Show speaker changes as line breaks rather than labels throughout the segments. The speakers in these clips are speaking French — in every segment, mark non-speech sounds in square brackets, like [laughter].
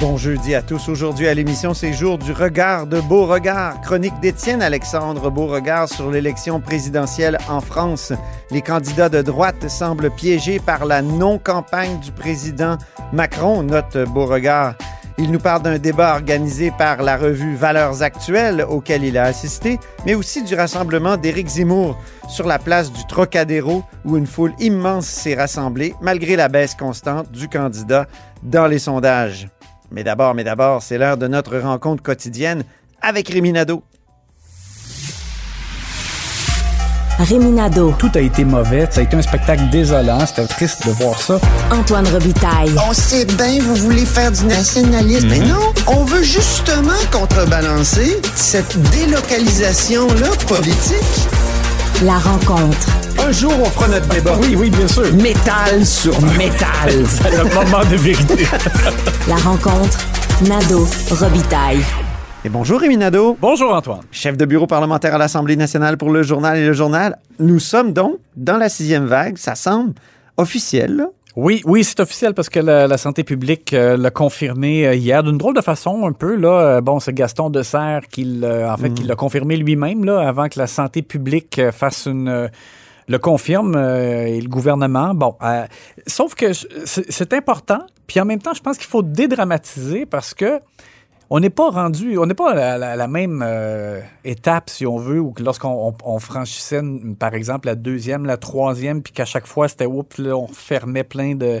Bon jeudi à tous. Aujourd'hui à l'émission, c'est jour du regard de Beauregard. Chronique d'Étienne Alexandre Beauregard sur l'élection présidentielle en France. Les candidats de droite semblent piégés par la non-campagne du président Macron, note Beauregard. Il nous parle d'un débat organisé par la revue Valeurs actuelles auquel il a assisté, mais aussi du rassemblement d'Éric Zemmour sur la place du Trocadéro où une foule immense s'est rassemblée malgré la baisse constante du candidat dans les sondages. Mais d'abord, mais d'abord, c'est l'heure de notre rencontre quotidienne avec Rémi Nadeau.
Réminado.
Tout a été mauvais. Ça a été un spectacle désolant. C'était triste de voir ça.
Antoine Robitaille.
On sait bien, vous voulez faire du nationalisme. Mais non, on veut justement contrebalancer cette délocalisation-là politique.
La rencontre.
Un jour, on fera notre débat.
Oui, oui, bien sûr.
Métal sur métal. [laughs]
C'est le moment de vérité. [laughs]
La rencontre. Nado. Robitaille.
Et bonjour Rémi Nadeau,
Bonjour, Antoine.
chef de bureau parlementaire à l'Assemblée nationale pour le journal et le journal. Nous sommes donc dans la sixième vague. Ça semble officiel. là.
Oui, oui, c'est officiel parce que la, la santé publique euh, l'a confirmé euh, hier d'une drôle de façon un peu là. Euh, bon, c'est Gaston Dessert qui l'a- en fait qui l'a confirmé lui-même là avant que la santé publique fasse une le confirme euh, et le gouvernement. Bon, euh, sauf que c'est important. Puis en même temps, je pense qu'il faut dédramatiser parce que on n'est pas rendu, on n'est pas à la, la- la même euh, étape, si on veut, ou que lorsqu'on on- on franchissait, par exemple, la deuxième, la troisième, puis qu'à chaque fois, c'était oups, là, on fermait plein de,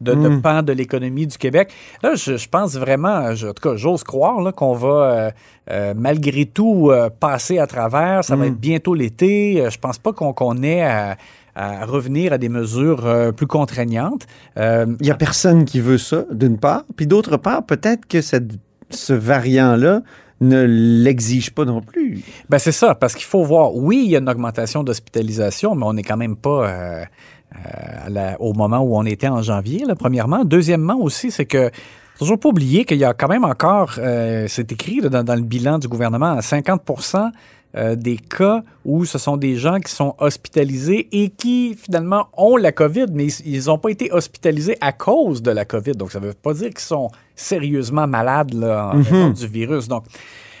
de, de
Mm.
pans de l'économie du Québec. Là, je, je pense vraiment, je- en tout cas, j'ose croire là, qu'on va, euh, euh, malgré tout, euh, passer à travers. Ça va
Mm.
être bientôt l'été. Euh, Je pense pas qu'on qu'on ait à, à revenir à des mesures euh, plus contraignantes. Euh,
Il n'y a personne qui veut ça, d'une part. Puis d'autre part, peut-être que cette- ce variant-là ne l'exige pas non plus.
Ben c'est ça, parce qu'il faut voir, oui, il y a une augmentation d'hospitalisation, mais on n'est quand même pas euh, euh, au moment où on était en janvier, premièrement. Deuxièmement aussi, c'est que toujours pas oublier qu'il y a quand même encore, euh, c'est écrit dans, dans le bilan du gouvernement, à 50 euh, des cas où ce sont des gens qui sont hospitalisés et qui finalement ont la COVID, mais ils n'ont pas été hospitalisés à cause de la COVID. Donc, ça ne veut pas dire qu'ils sont sérieusement malades là, en raison du virus. Donc,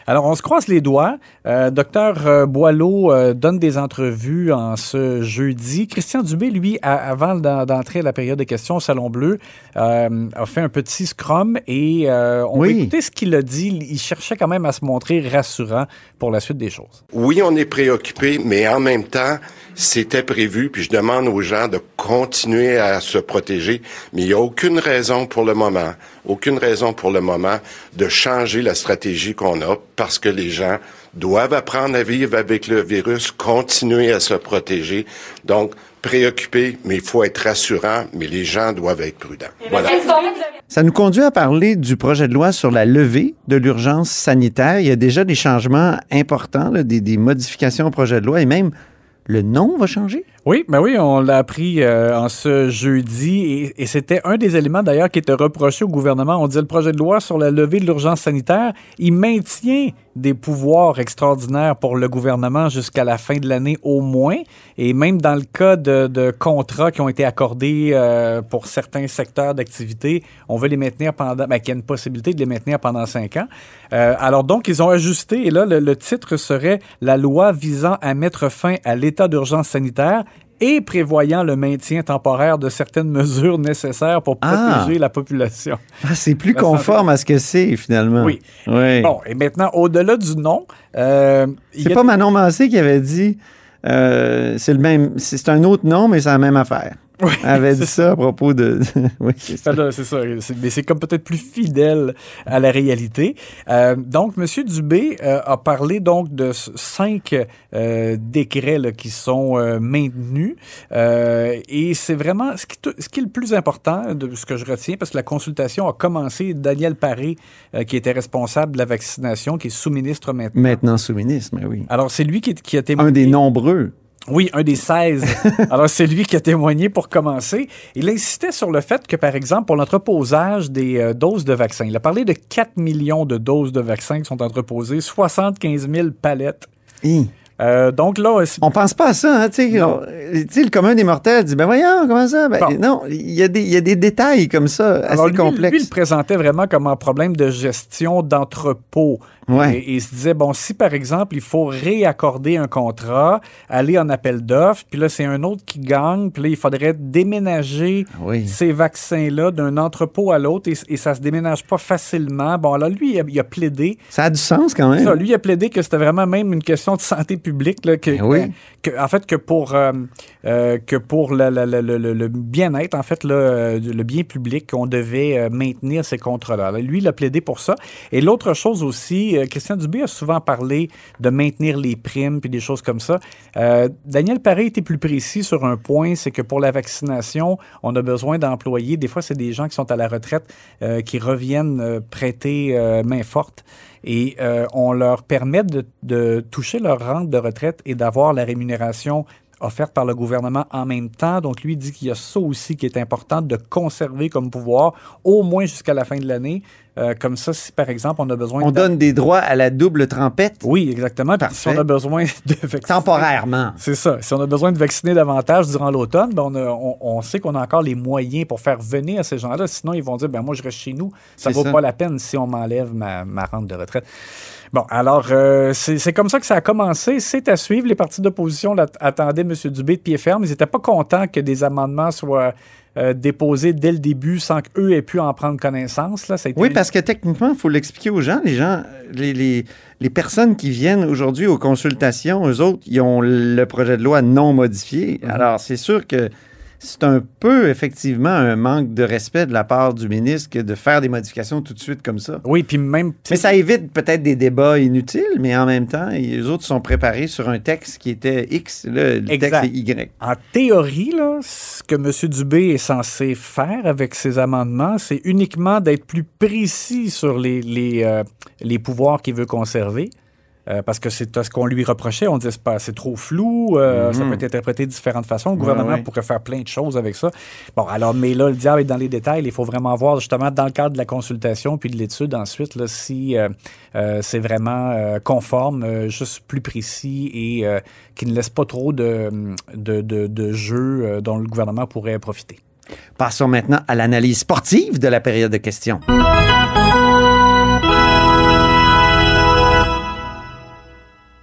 alors, on se croise les doigts. Euh, Docteur euh, Boileau euh, donne des entrevues en ce jeudi. Christian Dubé, lui, a- avant d'en- d'entrer à la période de questions au Salon Bleu, euh, a fait un petit scrum et euh, on
Oui.
va écouter ce qu'il a dit. Il cherchait quand même à se montrer rassurant pour la suite des choses.
Oui, on est préoccupé, mais en même temps, c'était prévu, puis je demande aux gens de continuer à se protéger, mais il n'y a aucune raison pour le moment, aucune raison pour le moment de changer la stratégie qu'on a parce que les gens doivent apprendre à vivre avec le virus, continuer à se protéger. Donc, préoccupé, mais il faut être rassurant, mais les gens doivent être prudents. Voilà.
Ça nous conduit à parler du projet de loi sur la levée de l'urgence sanitaire. Il y a déjà des changements importants, là, des, des modifications au projet de loi et même le nom va changer?
Oui, ben oui, on l'a appris euh, en ce jeudi et, c'était un des éléments d'ailleurs qui était reproché au gouvernement. On dit le projet de loi sur la levée de l'urgence sanitaire, il maintient des pouvoirs extraordinaires pour le gouvernement jusqu'à la fin de l'année au moins. Et même dans le cas de, contrats qui ont été accordés euh, pour certains secteurs d'activité, on veut les maintenir pendant, ben, qu'il y a une possibilité de les maintenir pendant cinq ans. Euh, alors donc, ils ont ajusté et là, le titre serait la loi visant à mettre fin à l'état d'urgence sanitaire et prévoyant le maintien temporaire de certaines mesures nécessaires pour
Ah.
protéger la population.
Ah, c'est plus
La
conforme à ce que c'est finalement.
Oui.
Oui.
Bon, et maintenant, au-delà du nom, euh,
C'est pas
des-
Manon Massé qui avait dit euh, c'est le même, c'est un autre nom, mais c'est la même affaire.
Oui,
avait dit ça à propos de. [laughs] oui, c'est ça.
Ah, C'est ça, mais c'est comme peut-être plus fidèle à la réalité. Euh, donc, M. Dubé euh, a parlé donc de cinq euh, décrets là, qui sont euh, maintenus. Euh, et c'est vraiment ce qui, ce qui est le plus important de ce que je retiens, parce que la consultation a commencé. Daniel Paré, euh, qui était responsable de la vaccination, qui est sous-ministre maintenant.
Maintenant sous-ministre, mais oui.
Alors, c'est lui qui, qui a témoigné.
Un des nombreux.
Oui, un des 16. [laughs] Alors, c'est lui qui a témoigné pour commencer. Il insistait sur le fait que, par exemple, pour l'entreposage des euh, doses de vaccins, il a parlé de 4 millions de doses de vaccins qui sont entreposées, 75 000 palettes.
Hi.
Euh, donc là, c'est-
On pense pas à ça, hein, tu sais.
Non.
on- tu sais, le commun des mortels dit, ben voyons, comment ça? Ben,
Bon.
Non, il y, a des- il y a des détails comme ça,
alors,
assez
lui,
complexes.
lui, il le présentait vraiment comme un problème de gestion d'entrepôt.
Ouais.
Et, et il se disait, bon, si par exemple, il faut réaccorder un contrat, aller en appel d'offres, puis là, c'est un autre qui gagne, puis là, il faudrait déménager
Oui.
ces vaccins-là d'un entrepôt à l'autre et, et ça se déménage pas facilement. Bon, alors lui, il a, il a plaidé.
Ça a du sens quand même.
Ça, lui, il a plaidé que c'était vraiment même une question de santé publique, là, que,
Ben oui.
que- en fait, que pour, euh, euh, que pour la- la- la- le, le- le bien-être, en fait, là, euh, le bien public, on devait maintenir ces contrats-là. Lui, il a plaidé pour ça. Et l'autre chose aussi, euh, Christian Dubé a souvent parlé de maintenir les primes puis des choses comme ça. Euh, Daniel Paré était plus précis sur un point, c'est que pour la vaccination, on a besoin d'employés. Des fois, c'est des gens qui sont à la retraite euh, qui reviennent prêter main forte et on leur permet de, de toucher leur rente de retraite et d'avoir la rémunération offerte par le gouvernement en même temps. Donc, lui dit qu'il y a ça aussi qui est important de conserver comme pouvoir, au moins jusqu'à la fin de l'année. Euh, comme ça, si par exemple, on a besoin
On
de...
donne des droits à la double trempette?
Oui, exactement. Puis si
Parfait.
on a besoin de vacciner...
temporairement.
C'est ça. Si on a besoin de vacciner davantage durant l'automne, ben on, on- on sait qu'on a encore les moyens pour faire venir ces gens-là. Sinon, ils vont dire, ben moi, je reste chez nous. Ça
C'est
vaut
ça.
pas la peine si on m'enlève ma, ma rente de retraite. Bon, alors, euh, c'est comme ça que ça a commencé. C'est à suivre. Les partis d'opposition attendaient M. Dubé de pied ferme. Ils n'étaient pas contents que des amendements soient euh, déposés dès le début sans qu'eux aient pu en prendre connaissance. Là. Ça a été
Oui, parce que techniquement, il faut l'expliquer aux gens. Les gens, les, les, les personnes qui viennent aujourd'hui aux consultations, eux autres, ils ont le projet de loi non modifié.
Mhm.
Alors, c'est sûr que c'est un peu, effectivement, un manque de respect de la part du ministre que de faire des modifications tout de suite comme ça.
Oui, puis même...
Mais ça évite peut-être des débats inutiles, mais en même temps, les autres sont préparés sur un texte qui était X. Là, le
Exact.
texte est Y.
En théorie, là, ce que M. Dubé est censé faire avec ses amendements, c'est uniquement d'être plus précis sur les, les, euh, les pouvoirs qu'il veut conserver. Euh, parce que c'est ce qu'on lui reprochait. On disait c'est trop flou, euh, ça peut être interprété de différentes façons. Le gouvernement
Mhm. ouais.
pourrait faire plein de choses avec ça. Bon, alors, mais là, le diable est dans les détails. Il faut vraiment voir justement dans le cadre de la consultation puis de l'étude ensuite là, si euh, c'est vraiment conforme, juste plus précis et qui ne laisse pas trop de, de, de, de jeux dont le gouvernement pourrait profiter.
Passons maintenant à l'analyse sportive de la période de questions.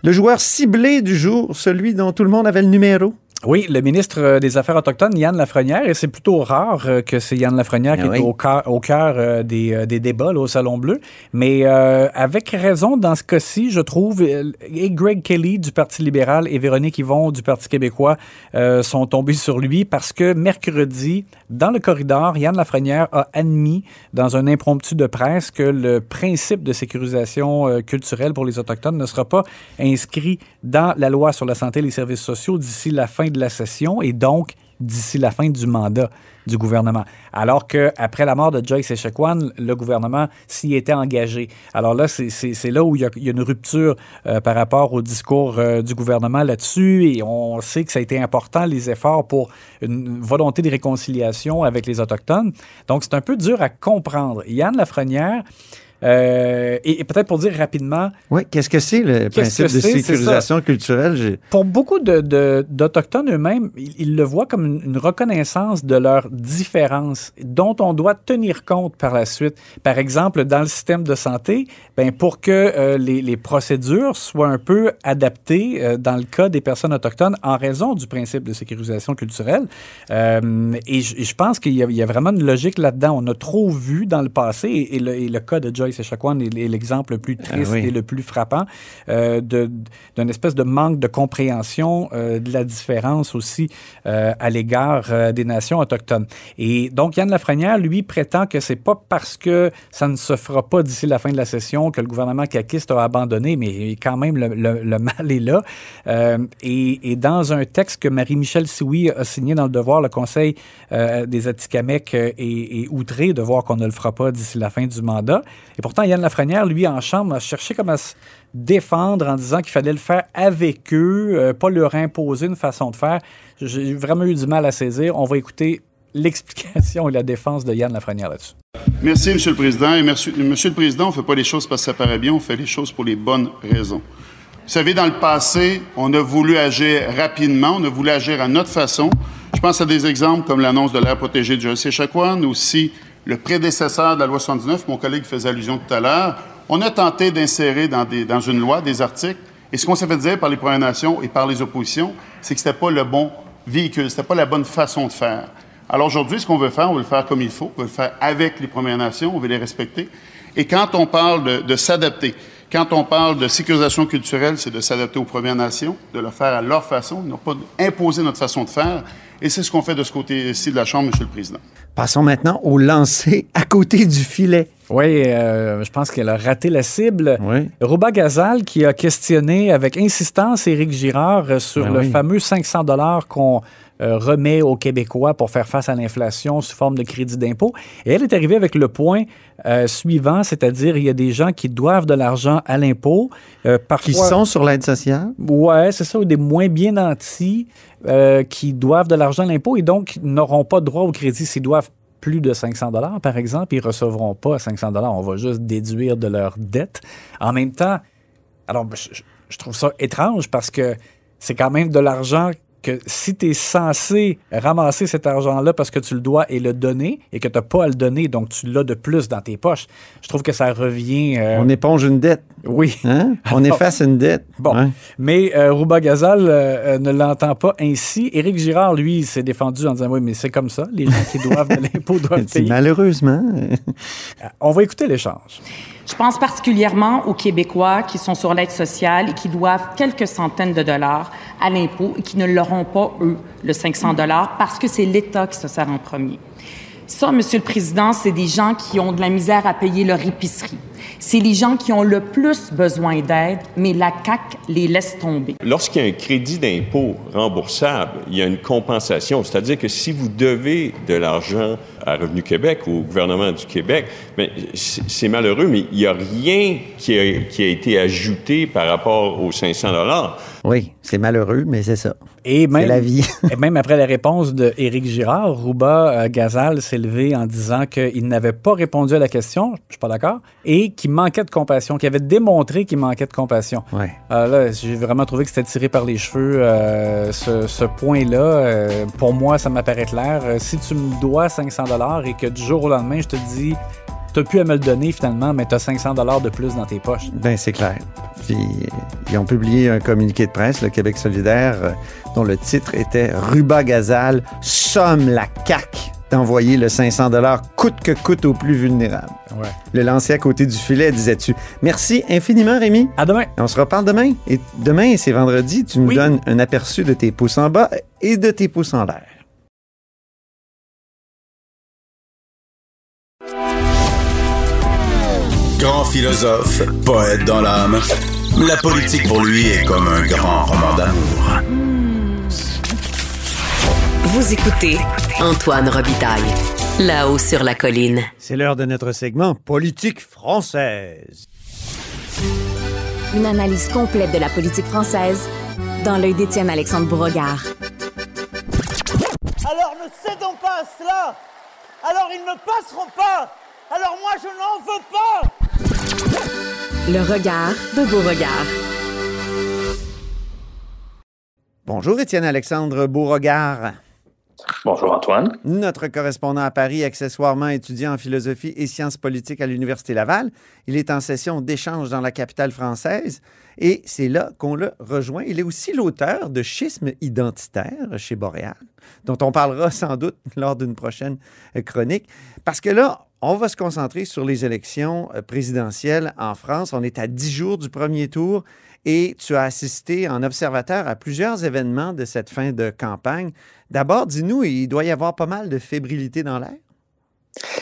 Le joueur ciblé du jour, celui dont tout le monde avait le numéro.
Oui, le ministre euh, des Affaires autochtones, Yann Lafrenière, et c'est plutôt rare euh, que c'est Yann Lafrenière
Ah
qui
oui.
est au cœur, au cœur, euh, des, euh, des débats là, au Salon Bleu. Mais euh, avec raison, dans ce cas-ci, je trouve, et Greg Kelly du Parti libéral et Véronique Yvon du Parti québécois euh, sont tombés sur lui parce que mercredi, dans le corridor, Yann Lafrenière a admis dans un impromptu de presse que le principe de sécurisation culturelle pour les Autochtones ne sera pas inscrit dans la loi sur la santé et les services sociaux d'ici la fin de la session et donc d'ici la fin du mandat du gouvernement. Alors que après la mort de Joyce Echequan, le gouvernement s'y était engagé. Alors là, c'est- là où il y, a, il y a une rupture euh, par rapport au discours euh, du gouvernement là-dessus et on sait que ça a été important, les efforts pour une volonté de réconciliation avec les Autochtones. Donc, c'est un peu dur à comprendre. Yann Lafrenière, euh, et, et peut-être pour dire rapidement,
Oui, qu'est-ce que c'est le principe de sécurisation culturelle?
Pour beaucoup de- de- d'Autochtones eux-mêmes, ils, ils le voient comme une, une reconnaissance de leurs différences dont on doit tenir compte par la suite. Par exemple, dans le système de santé, ben, pour que euh, les, les procédures soient un peu adaptées euh, dans le cas des personnes autochtones en raison du principe de sécurisation culturelle. Et je pense qu'il y, a- il y a vraiment une logique là-dedans. On a trop vu dans le passé, et, et le, et le cas de Joyce Echaquan est, est l'exemple le plus triste
oui.
et le plus frappant euh, d'une espèce de manque de compréhension euh, de la différence aussi euh, à l'égard euh, des nations autochtones. Et donc, Yann Lafrenière, lui, prétend que c'est pas parce que ça ne se fera pas d'ici la fin de la session que le gouvernement caquiste a abandonné, mais quand même, le, le- le mal est là. Et, et dans un texte que Marie-Michel Sioui a signé dans le Devoir, le Conseil des Atikamekw est, est outré de voir qu'on ne le fera pas d'ici la fin du mandat. Et pourtant, Yann Lafrenière, lui, en chambre, a cherché comme à se défendre en disant qu'il fallait le faire avec eux, euh, pas leur imposer une façon de faire. J'ai vraiment eu du mal à saisir. On va écouter l'explication et la défense de Yann Lafrenière là-dessus.
Merci, M. le Président. Et Monsieur le Président, on ne fait pas les choses parce que ça paraît bien, on fait les choses pour les bonnes raisons. Vous savez, dans le passé, on a voulu agir rapidement, on a voulu agir à notre façon. Je pense à des exemples comme l'annonce de l'air protégé du Chacoan, aussi le prédécesseur de la loi 79, mon collègue faisait allusion tout à l'heure. On a tenté d'insérer dans, dans une loi des articles, et ce qu'on s'est fait dire par les Premières Nations et par les oppositions, c'est que ce n'était pas le bon véhicule, ce n'était pas la bonne façon de faire. Alors aujourd'hui, ce qu'on veut faire, on veut le faire comme il faut, on veut le faire avec les Premières Nations, on veut les respecter. Et quand on parle de, de s'adapter, quand on parle de sécurisation culturelle, c'est de s'adapter aux Premières Nations, de le faire à leur façon, non pas d'imposer notre façon de faire. Et c'est ce qu'on fait de ce côté-ci de la Chambre, Monsieur le Président.
Passons maintenant au lancer à côté du filet.
Oui, euh, je pense qu'elle a raté la cible.
Oui.
Rouba Gazal qui a questionné avec insistance Éric Girard sur
Ben
le
oui.
fameux 500 dollars qu'on euh, remet aux Québécois pour faire face à l'inflation sous forme de crédit d'impôt. Et elle est arrivée avec le point euh, suivant, c'est-à-dire il y a des gens qui doivent de l'argent à l'impôt, euh, parfois...
Qui sont sur l'aide sociale?
Ouais, c'est ça, ou des moins bien nantis euh, qui doivent de l'argent à l'impôt et donc n'auront pas droit au crédit s'ils doivent plus de 500 dollars, par exemple, ils recevront pas 500 dollars. On va juste déduire de leur dette. En même temps, alors je, je- trouve ça étrange parce que c'est quand même de l'argent que si tu es censé ramasser cet argent-là parce que tu le dois et le donner et que tu n'as pas à le donner, donc tu l'as de plus dans tes poches, je trouve que ça revient... euh,
On éponge une dette.
oui.
Hein? [laughs] On efface une dette.
Bon, mais euh, Rouba Gazal euh, euh, ne l'entend pas ainsi. Éric Girard, lui, s'est défendu en disant Oui, mais c'est comme ça, les gens qui doivent de l'impôt [laughs] doivent payer.
malheureusement.
On va écouter l'échange.
Je pense particulièrement aux Québécois qui sont sur l'aide sociale et qui doivent quelques centaines de dollars à l'impôt et qui ne l'auront pas, eux, le 500 dollars, parce que c'est l'État qui se sert en premier. Ça, Monsieur le Président, c'est des gens qui ont de la misère à payer leur épicerie. C'est les gens qui ont le plus besoin d'aide, mais la CAQ les laisse tomber.
Lorsqu'il y a un crédit d'impôt remboursable, il y a une compensation. C'est-à-dire que si vous devez de l'argent à Revenu Québec ou au gouvernement du Québec, ben, c'est malheureux, mais il n'y a rien qui a, qui a été ajouté par rapport aux 500 dollars.
Oui, c'est malheureux, mais c'est ça.
Et même,
la vie. [laughs]
et même après la réponse de Éric Girard, Rouba euh, Gazal s'est levé en disant qu'il n'avait pas répondu à la question, je suis pas d'accord, et qu'il manquait de compassion, qu'il avait démontré qu'il manquait de compassion.
Ouais.
Alors là, j'ai vraiment trouvé que c'était tiré par les cheveux, euh, ce, ce point-là. Euh, pour moi, ça m'apparaît clair. Euh, si tu me dois 500 dollars et que du jour au lendemain, je te dis, t'as pu à me le donner finalement, mais t'as 500 dollars de plus dans tes poches.
Ben, c'est clair. Puis, ils ont publié un communiqué de presse, le Québec solidaire, euh, dont le titre était Ruba Gazal somme la CAQ d'envoyer le 500 coûte que coûte aux plus vulnérables.
Ouais.
Le lancer à côté du filet, disais-tu. Merci infiniment, Rémi.
À demain.
On se reparle demain. Et demain, c'est vendredi, tu nous
Oui.
donnes un aperçu de tes pouces en bas et de tes pouces en l'air.
Grand philosophe, poète dans l'âme, la politique pour lui est comme un grand roman d'amour.
Vous écoutez Antoine Robitaille, là-haut sur la colline.
C'est l'heure de notre segment Politique française.
Une analyse complète de la politique française dans l'œil d'Étienne Alexandre Bourregard.
Alors ne cédons pas à cela. Alors ils ne passeront pas. Alors moi je n'en veux pas.
Le regard de Beauregard.
Bonjour, Étienne Alexandre Beauregard.
Bonjour Antoine.
Notre correspondant à Paris, accessoirement étudiant en philosophie et sciences politiques à l'Université Laval. Il est en session d'échange dans la capitale française et c'est là qu'on le rejoint. Il est aussi l'auteur de Schisme identitaire chez Boréal, dont on parlera sans doute lors d'une prochaine chronique. Parce que là, on va se concentrer sur les élections euh, présidentielles en France. On est à dix jours du premier tour et tu as assisté en observateur à plusieurs événements de cette fin de campagne. D'abord, dis-nous, il doit y avoir pas mal de fébrilité dans l'air.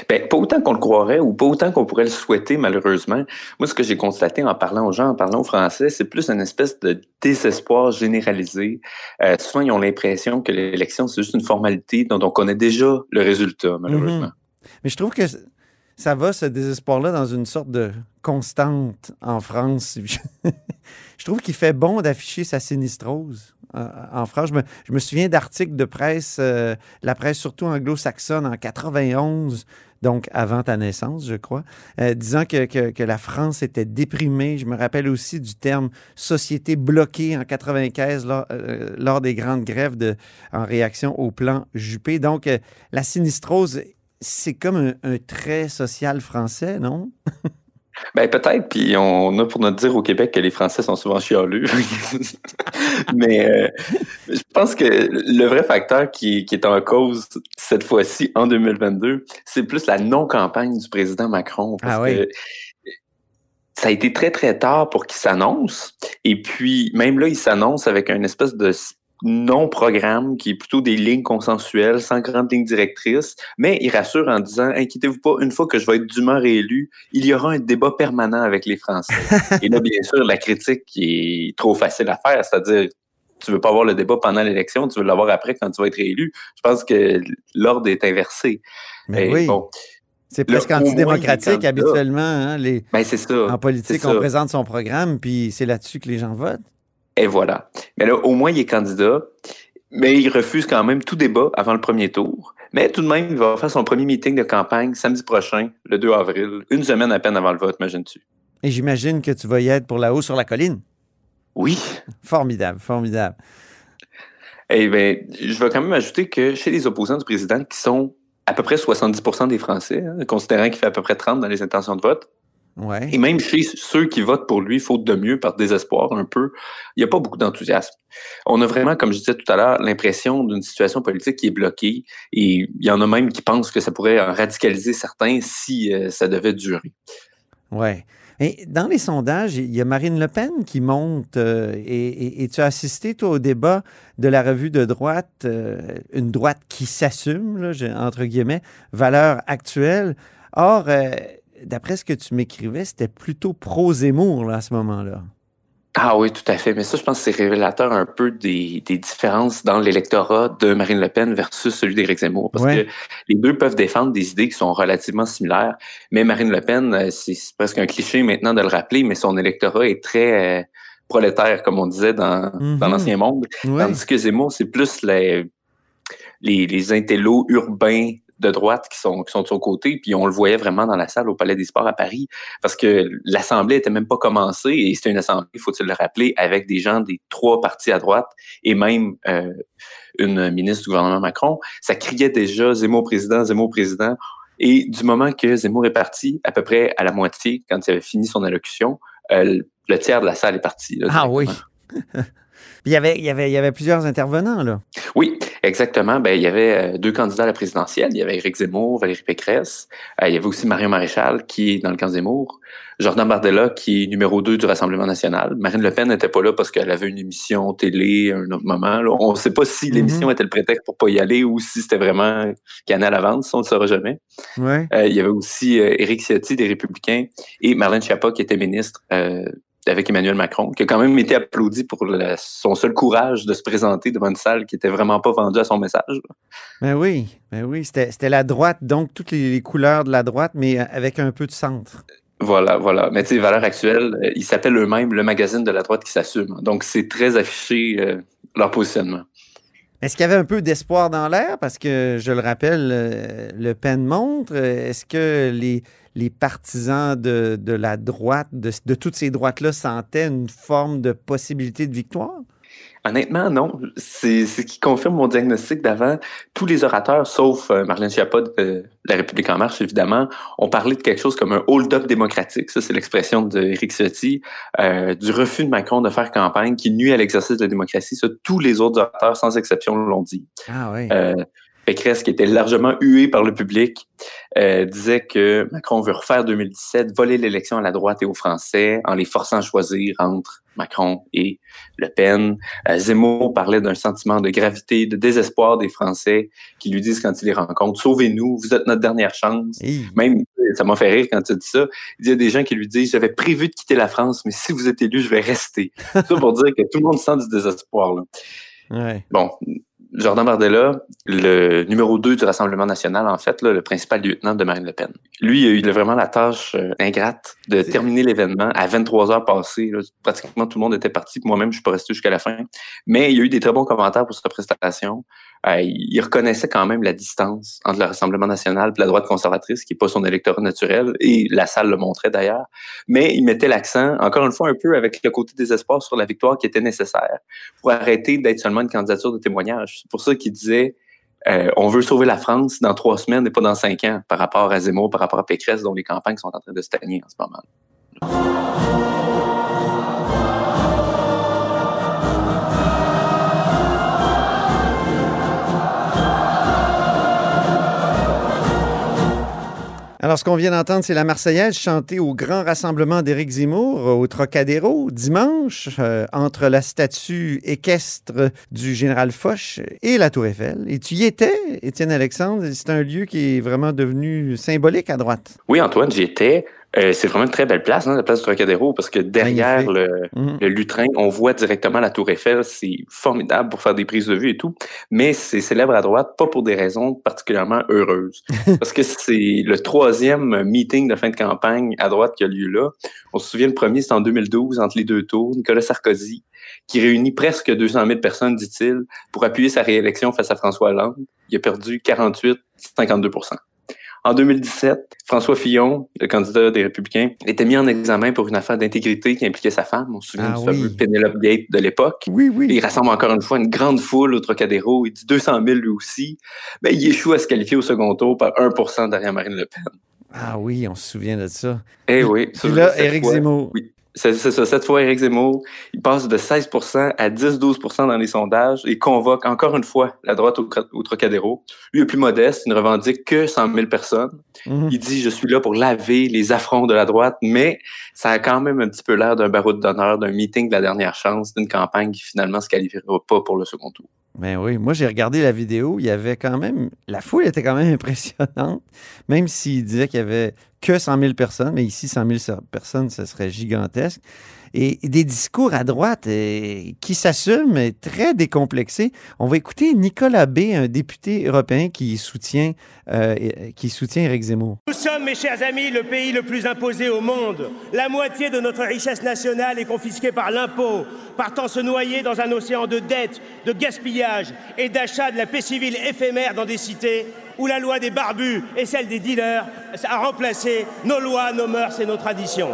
Ben, pas autant qu'on le croirait ou pas autant qu'on pourrait le souhaiter, malheureusement. Moi, ce que j'ai constaté en parlant aux gens, en parlant aux Français, c'est plus une espèce de désespoir généralisé. Euh, souvent, ils ont l'impression que l'élection, c'est juste une formalité dont on connaît déjà le résultat, malheureusement.
Mais je trouve que ça va, ce désespoir-là, dans une sorte de constante en France. [laughs] je trouve qu'il fait bon d'afficher sa sinistrose euh, en France. Je me, souviens d'articles de presse, euh, la presse surtout anglo-saxonne en 91, donc avant ta naissance, je crois, euh, disant que, la France était déprimée. Je me rappelle aussi du terme société bloquée en 95 lors, euh, des grandes grèves en réaction au plan Juppé. Donc, euh, la sinistrose c'est comme un, un, trait social français, non? [laughs]
Ben peut-être, puis on a pour notre dire au Québec que les Français sont souvent chialeux. [laughs] Mais euh, je pense que le vrai facteur qui, qui est en cause cette fois-ci, en 2022, c'est plus la non-campagne du président Macron. Parce ah oui. que ça a été très, très tard pour qu'il s'annonce. Et puis, même là, il s'annonce avec une espèce de non-programme, qui est plutôt des lignes consensuelles, sans grande ligne directrice, mais il rassure en disant inquiétez-vous pas, une fois que je vais être dûment réélu, il y aura un débat permanent avec les Français. [laughs] Et là, bien sûr, la critique qui est trop facile à faire, c'est-à-dire tu veux pas avoir le débat pendant l'élection, tu veux l'avoir après quand tu vas être réélu. Je pense que l'ordre est inversé.
Mais Et oui. Bon, c'est presque antidémocratique habituellement. Hein, les...
ben, ça.
En politique, on présente son programme, puis c'est là-dessus que les gens votent.
Et voilà. Mais là, au moins, il est candidat, mais il refuse quand même tout débat avant le premier tour. Mais tout de même, il va faire son premier meeting de campagne samedi prochain, le 2 avril, une semaine à peine avant le vote, imagines-tu?
Et j'imagine que tu vas y être pour la haut sur la colline.
Oui.
Formidable, formidable.
Eh bien, je vais quand même ajouter que chez les opposants du président, qui sont à peu près 70% des Français, hein, considérant qu'il fait à peu près 30 dans les intentions de vote,
Ouais.
Et même chez ceux qui votent pour lui, faute de mieux, par désespoir un peu, il n'y a pas beaucoup d'enthousiasme. On a vraiment, comme je disais tout à l'heure, l'impression d'une situation politique qui est bloquée et il y en a même qui pensent que ça pourrait radicaliser certains si euh, ça devait durer.
Ouais. Et dans les sondages, il y a Marine Le Pen qui monte euh, et, et, et, tu as assisté, toi, au débat de la revue de droite, euh, une droite qui s'assume, entre guillemets, valeur actuelle. Or, d'après ce que tu m'écrivais, c'était plutôt pro-Zemmour à ce moment-là.
Ah oui, tout à fait. Mais ça, je pense que c'est révélateur un peu des, des différences dans l'électorat de Marine Le Pen versus celui d'Éric Zemmour. Parce ouais. que les deux peuvent défendre des idées qui sont relativement similaires. Mais Marine Le Pen, euh, c'est presque un cliché maintenant de le rappeler, mais son électorat est très euh, prolétaire, comme on disait dans, mm -hmm. dans l'ancien monde. Ouais. Tandis que Zemmour, c'est plus les, les, les intellos urbains de droite qui sont, qui sont de son côté, puis on le voyait vraiment dans la salle au Palais des Sports à Paris, parce que l'Assemblée était même pas commencée, et c'était une Assemblée, faut-il le rappeler, avec des gens des trois partis à droite, et même euh, une ministre du gouvernement Macron. Ça criait déjà Zemmour président, Zemmour président, et du moment que Zemmour est parti, à peu près à la moitié, quand il avait fini son allocution, euh, le tiers de la salle est parti. Là,
ah oui [laughs] il y, avait, il, y avait, il y avait plusieurs intervenants, là.
Oui, exactement. Ben, il y avait deux candidats à la présidentielle. Il y avait Éric Zemmour, Valérie Pécresse. Euh, il y avait aussi Marion Maréchal, qui est dans le camp Zemmour. Jordan Bardella, qui est numéro 2 du Rassemblement national. Marine Le Pen n'était pas là parce qu'elle avait une émission télé à un autre moment. Là. On ne sait pas si l'émission mm -hmm. était le prétexte pour pas y aller ou si c'était vraiment qu'elle à l'avance. On ne le saura jamais.
Ouais.
Euh, il y avait aussi euh, Éric Ciotti des Républicains et Marlène Schiappa, qui était ministre euh, avec Emmanuel Macron, qui a quand même été applaudi pour le, son seul courage de se présenter devant une salle qui était vraiment pas vendue à son message.
Ben oui, ben oui, c'était la droite, donc toutes les, les, couleurs de la droite, mais avec un peu de centre.
Voilà, voilà. Mais tu sais, valeur actuelle, euh, ils s'appellent eux-mêmes le magazine de la droite qui s'assume. Donc c'est très affiché euh, leur positionnement.
Est-ce qu'il y avait un peu d'espoir dans l'air? Parce que, je le rappelle, euh, Le Pen montre. Est-ce que les, les partisans de, de la droite, de, de toutes ces droites-là, sentaient une forme de possibilité de victoire?
Honnêtement, non. C'est ce qui confirme mon diagnostic d'avant. Tous les orateurs, sauf euh, Marlène Schiappa de euh, La République en marche, évidemment, ont parlé de quelque chose comme un hold-up démocratique. Ça, c'est l'expression d'Éric Ciotti, euh, du refus de Macron de faire campagne qui nuit à l'exercice de la démocratie. Ça, tous les autres orateurs, sans exception, l'ont dit.
Ah oui.
Pécresse, qui était largement huée par le public, euh, disait que Macron veut refaire 2017, voler l'élection à la droite et aux Français en les forçant à choisir entre Macron et Le Pen. Euh, Zemmour parlait d'un sentiment de gravité, de désespoir des Français qui lui disent quand ils les rencontrent, sauvez-nous, vous êtes notre dernière chance.
Hey.
Même, ça m'a fait rire quand tu dis ça. Il y a des gens qui lui disent, j'avais prévu de quitter la France, mais si vous êtes élu, je vais rester. [laughs] ça pour dire que tout le monde sent du désespoir. Là.
Ouais.
Bon, Jordan Bardella, le numéro 2 du Rassemblement national, en fait, là, le principal lieutenant de Marine Le Pen. Lui, il a eu vraiment la tâche euh, ingrate de terminer l'événement à 23 heures passées. Là. Pratiquement tout le monde était parti. Moi-même, je suis pas resté jusqu'à la fin. Mais il y a eu des très bons commentaires pour sa prestation. Euh, il reconnaissait quand même la distance entre le Rassemblement national et la droite conservatrice, qui n'est pas son électorat naturel, et la salle le montrait d'ailleurs. Mais il mettait l'accent, encore une fois, un peu avec le côté des espoirs sur la victoire qui était nécessaire pour arrêter d'être seulement une candidature de témoignage. C'est pour ça qu'il disait euh, on veut sauver la France dans trois semaines et pas dans cinq ans par rapport à Zemmour, par rapport à Pécresse, dont les campagnes sont en train de stagner en ce moment.
Alors, ce qu'on vient d'entendre, c'est la Marseillaise chantée au grand rassemblement d'Éric Zemmour au Trocadéro dimanche euh, entre la statue équestre du général Foch et la Tour Eiffel. Et tu y étais, Étienne Alexandre. C'est un lieu qui est vraiment devenu symbolique à droite.
Oui, Antoine, j'y étais. Euh, c'est vraiment une très belle place, hein, la place du Trocadéro, parce que derrière le, mhm. le, lutrin, on voit directement la Tour Eiffel. C'est formidable pour faire des prises de vue et tout, mais c'est célèbre à droite, pas pour des raisons particulièrement heureuses. [laughs] parce que c'est le troisième meeting de fin de campagne à droite qui a lieu là. On se souvient, le premier, c'est en 2012, entre les deux tours, Nicolas Sarkozy, qui réunit presque 200 000 personnes, dit-il, pour appuyer sa réélection face à François Hollande. Il a perdu 48, 52 en 2017, François Fillon, le candidat des Républicains, était mis en examen pour une affaire d'intégrité qui impliquait sa femme. On se souvient
Ah
du
oui.
fameux Penelope Gate de l'époque.
Oui, oui.
Il rassemble encore une fois une grande foule au Trocadéro. Il dit 200 000 lui aussi. Mais il échoue à se qualifier au second tour par 1% derrière Marine Le Pen.
Ah oui, on se souvient de ça.
Eh oui.
Puis là, Éric Zemmour.
Oui. C'est ça. Cette fois, Éric Zemmour, il passe de 16% à 10-12% dans les sondages et convoque encore une fois la droite au, au Trocadéro. Lui est plus modeste, il ne revendique que 100 000 personnes.
Mhm.
Il dit, je suis là pour laver les affronts de la droite, mais ça a quand même un petit peu l'air d'un baroud d'honneur, d'un meeting de la dernière chance, d'une campagne qui finalement se qualifiera pas pour le second tour.
Ben oui, moi j'ai regardé la vidéo, il y avait quand même, la foule était quand même [laughs] impressionnante, même s'il disait qu'il y avait que 100 000 personnes, mais ici 100 000 personnes, ce serait gigantesque. Et des discours à droite euh, qui s'assument, mais très décomplexés. On va écouter Nicolas B., un député européen qui soutient, euh, qui soutient Éric Zemmour.
Nous sommes, mes chers amis, le pays le plus imposé au monde. La moitié de notre richesse nationale est confisquée par l'impôt, partant se noyer dans un océan de dettes, de gaspillage et d'achat de la paix civile éphémère dans des cités où la loi des barbus et celle des dealers a remplacé nos lois, nos mœurs et nos traditions.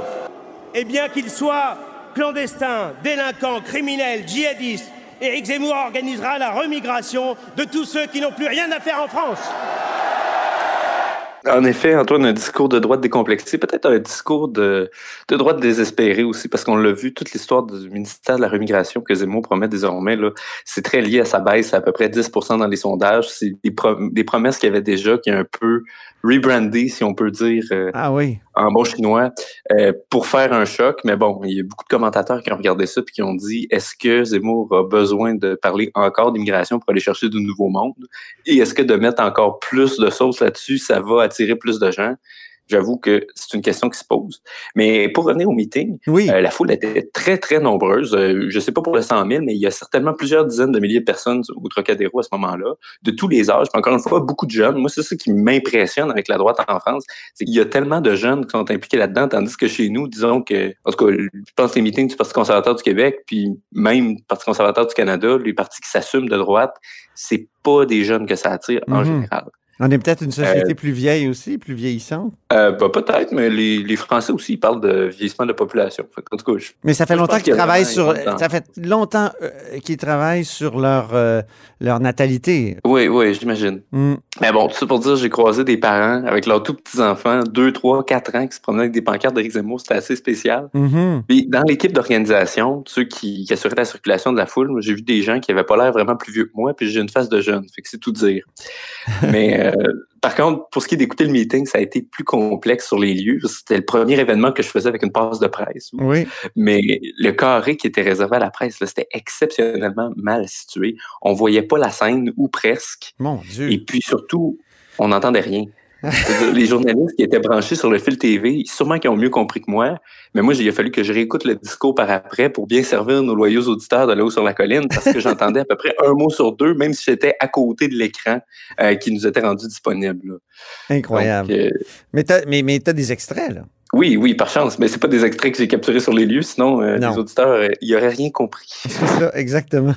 Et bien qu'il soit clandestin, délinquant, criminel, djihadiste, Éric Zemmour organisera la remigration de tous ceux qui n'ont plus rien à faire en France.
En effet, Antoine, un discours de droite décomplexé, peut-être un discours de, de droite désespéré aussi, parce qu'on l'a vu, toute l'histoire du ministère de la Remigration que Zemmour promet désormais, c'est très lié à sa baisse, à peu près 10% dans les sondages. C'est des, prom- des promesses qu'il y avait déjà, qui est un peu rebrandé, si on peut dire, euh,
Ah oui.
en bon chinois, euh, pour faire un choc. Mais bon, il y a beaucoup de commentateurs qui ont regardé ça puis qui ont dit est-ce que Zemmour a besoin de parler encore d'immigration pour aller chercher du nouveau monde? Et est-ce que de mettre encore plus de sauce là-dessus, ça va attirer plus de gens? J'avoue que c'est une question qui se pose. Mais pour revenir au meeting, euh, la foule était très, très nombreuse. Euh, je ne sais pas pour le 100 000, mais il y a certainement plusieurs dizaines de milliers de personnes au Trocadéro à ce moment-là, de tous les âges. Puis encore une fois, beaucoup de jeunes. Moi, c'est ça qui m'impressionne avec la droite en France, c'est qu'il y a tellement de jeunes qui sont impliqués là-dedans, tandis que chez nous, disons que, en tout cas, je pense que les meetings du Parti conservateur du Québec, puis même du Parti conservateur du Canada, les partis qui s'assument de droite, c'est pas des jeunes que ça attire en
Mhm.
général.
On est peut-être une société
Euh,
plus vieille aussi, plus vieillissante.
Euh, bah, peut-être, mais les, les Français aussi ils parlent de vieillissement de la population. En tout cas, je-
Mais ça fait longtemps qu'ils travaillent sur. Ça fait longtemps euh, qu'ils travaillent sur leur, euh, leur natalité.
Oui, oui, j'imagine.
Mm.
Mais bon, tout ça pour dire, j'ai croisé des parents avec leurs tout petits-enfants, 2, 3, 4 ans, qui se promenaient avec des pancartes d'Éric Zemmour. C'était assez spécial.
Mhm.
Puis dans l'équipe d'organisation, ceux qui, qui assuraient la circulation de la foule, j'ai vu des gens qui avaient pas l'air vraiment plus vieux que moi, puis j'ai une face de jeune, fait que c'est tout dire. Mais euh, par contre, pour ce qui est d'écouter le meeting, ça a été plus complexe sur les lieux. C'était le premier événement que je faisais avec une passe de presse.
Oui.
Mais le carré qui était réservé à la presse, c'était exceptionnellement mal situé. On voyait pas la scène ou presque.
Mon Dieu.
Et puis surtout, on n'entendait rien. [laughs] les journalistes qui étaient branchés sur le fil TV, sûrement qu'ils ont mieux compris que moi, mais moi, il a fallu que je réécoute le discours par après pour bien servir nos loyaux auditeurs de là-haut sur la colline, parce que j'entendais à peu près un mot sur deux, même si j'étais à côté de l'écran euh, qui nous était rendu disponible.
Incroyable. Euh, mais tu as, mais, des extraits, là.
Oui, oui, par chance, mais c'est pas des extraits que j'ai capturés sur les lieux, sinon euh, les auditeurs, euh, ils auraient rien compris. [laughs]
C'est ça, exactement.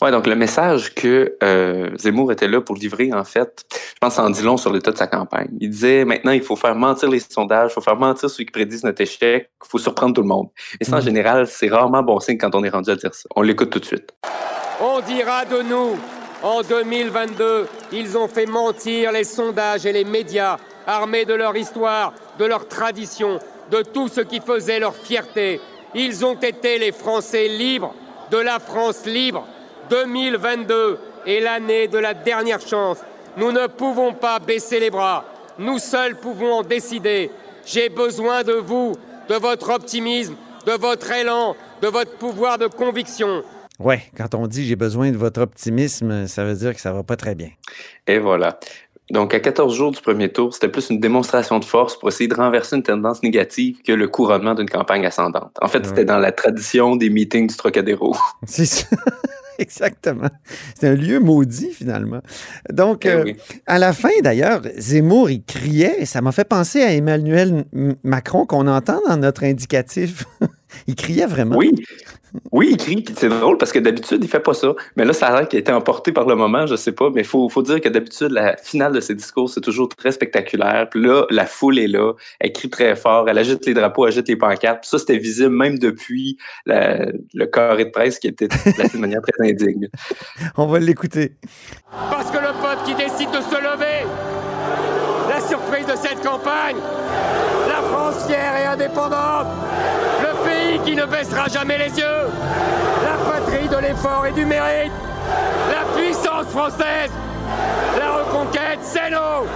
Ouais, donc le message que euh, Zemmour était là pour livrer, en fait, je pense en dit long sur l'état de sa campagne. Il disait maintenant, il faut faire mentir les sondages, il faut faire mentir ceux qui prédisent notre échec, il faut surprendre tout le monde. Et ça, en mm. général, c'est rarement bon signe quand on est rendu à dire ça. On l'écoute tout de suite.
On dira de nous, en 2022, ils ont fait mentir les sondages et les médias armés de leur histoire, de leur tradition, de tout ce qui faisait leur fierté. Ils ont été les Français libres, de la France libre. 2022 est l'année de la dernière chance. Nous ne pouvons pas baisser les bras. Nous seuls pouvons en décider. J'ai besoin de vous, de votre optimisme, de votre élan, de votre pouvoir de conviction.
Ouais, quand on dit j'ai besoin de votre optimisme, ça veut dire que ça va pas très bien.
Et voilà. Donc, à 14 jours du premier tour, c'était plus une démonstration de force pour essayer de renverser une tendance négative que le couronnement d'une campagne ascendante. En fait, c'était dans la tradition des meetings du Trocadéro. [laughs]
C'est ça. [laughs] Exactement. C'est un lieu maudit, finalement. Donc, eh euh, à la fin, d'ailleurs, Zemmour, il criait, et ça m'a fait penser à Emmanuel Macron qu'on entend dans notre indicatif. [laughs] il criait vraiment.
Oui. Oui, il crie, c'est drôle parce que d'habitude, il fait pas ça. Mais là, ça a l'air qu'il a été emporté par le moment, je sais pas. Mais il faut, faut dire que d'habitude, la finale de ses discours, c'est toujours très spectaculaire. Puis là, la foule est là, elle crie très fort, elle agite les drapeaux, elle agite les pancartes. Puis ça, c'était visible même depuis le carré de presse qui était placé de manière très indigne. [laughs]
On va l'écouter.
Parce que le peuple qui décide de se lever, la surprise de cette la France fière et indépendante, qui ne baissera jamais les yeux, la patrie de l'effort et du mérite, la puissance française, la reconquête, c'est nous.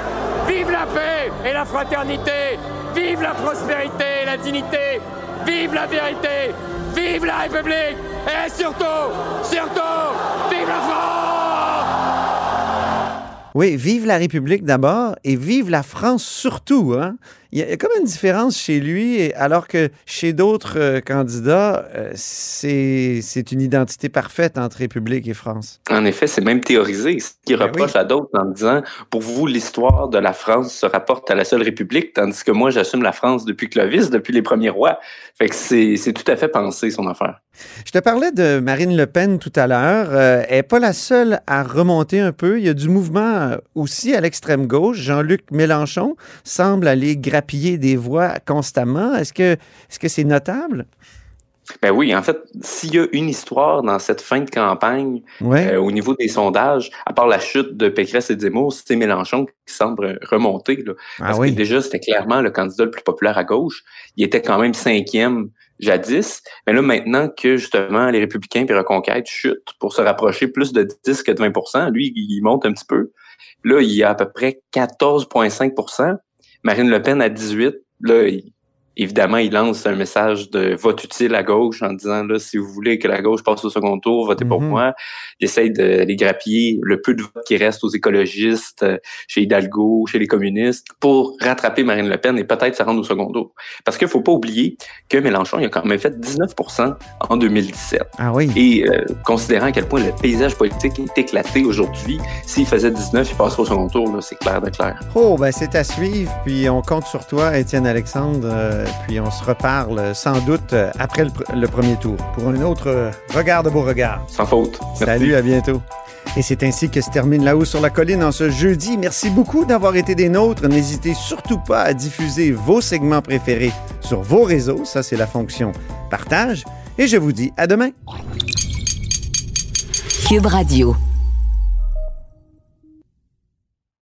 Vive la paix et la fraternité, vive la prospérité et la dignité, vive la vérité, vive la République. Et surtout, surtout, vive la France
oui, vive la République d'abord et vive la France surtout. Hein? Il y a comme une différence chez lui, alors que chez d'autres euh, candidats, euh, c'est une identité parfaite entre République et France.
En effet, c'est même théorisé. Ce qui ben reproche à d'autres en disant Pour vous, l'histoire de la France se rapporte à la seule République, tandis que moi, j'assume la France depuis Clovis, depuis les premiers rois. Fait que c'est tout à fait pensé, son affaire.
Je te parlais de Marine Le Pen tout à l'heure. Euh, elle n'est pas la seule à remonter un peu. Il y a du mouvement aussi à l'extrême gauche. Jean-Luc Mélenchon semble aller grappiller des voix constamment. Est-ce que est-ce que c'est notable?
Ben oui, en fait, s'il y a une histoire dans cette fin de campagne euh, au niveau des sondages, à part la chute de Pécresse et Zemmour, c'est Mélenchon qui semble remonter. Là, ah parce que déjà, c'était clairement le candidat le plus populaire à gauche. Il était quand même cinquième jadis. Mais là, maintenant que justement les républicains et Reconquête chutent pour se rapprocher plus de 10 que de 20% lui, il monte un petit peu. Là, il y a à peu près 14,5 Marine Le Pen à 18 Là, Évidemment, il lance un message de vote utile à gauche en disant là, si vous voulez que la gauche passe au second tour, votez pour mhm. moi. Il essaye de les grappiller le peu de votes qui reste aux écologistes, euh, chez Hidalgo, chez les communistes, pour rattraper Marine Le Pen et peut-être se rendre au second tour. Parce qu'il faut pas oublier que Mélenchon, il a quand même fait 19% en 2017.
Ah oui.
Et euh, considérant à quel point le paysage politique est éclaté aujourd'hui, s'il faisait 19, il passerait au second tour, c'est clair de clair.
Oh, ben c'est à suivre. Puis on compte sur toi, Étienne Alexandre. Euh, puis on se reparle sans doute après le, premier tour pour un autre regard de beau regard.
Sans faute.
Salut, à bientôt. Et c'est ainsi que se termine La haut sur la colline en ce jeudi. Merci beaucoup d'avoir été des nôtres. N'hésitez surtout pas à diffuser vos segments préférés sur vos réseaux. Ça, c'est la fonction partage. Et je vous dis à demain.
Cube Radio.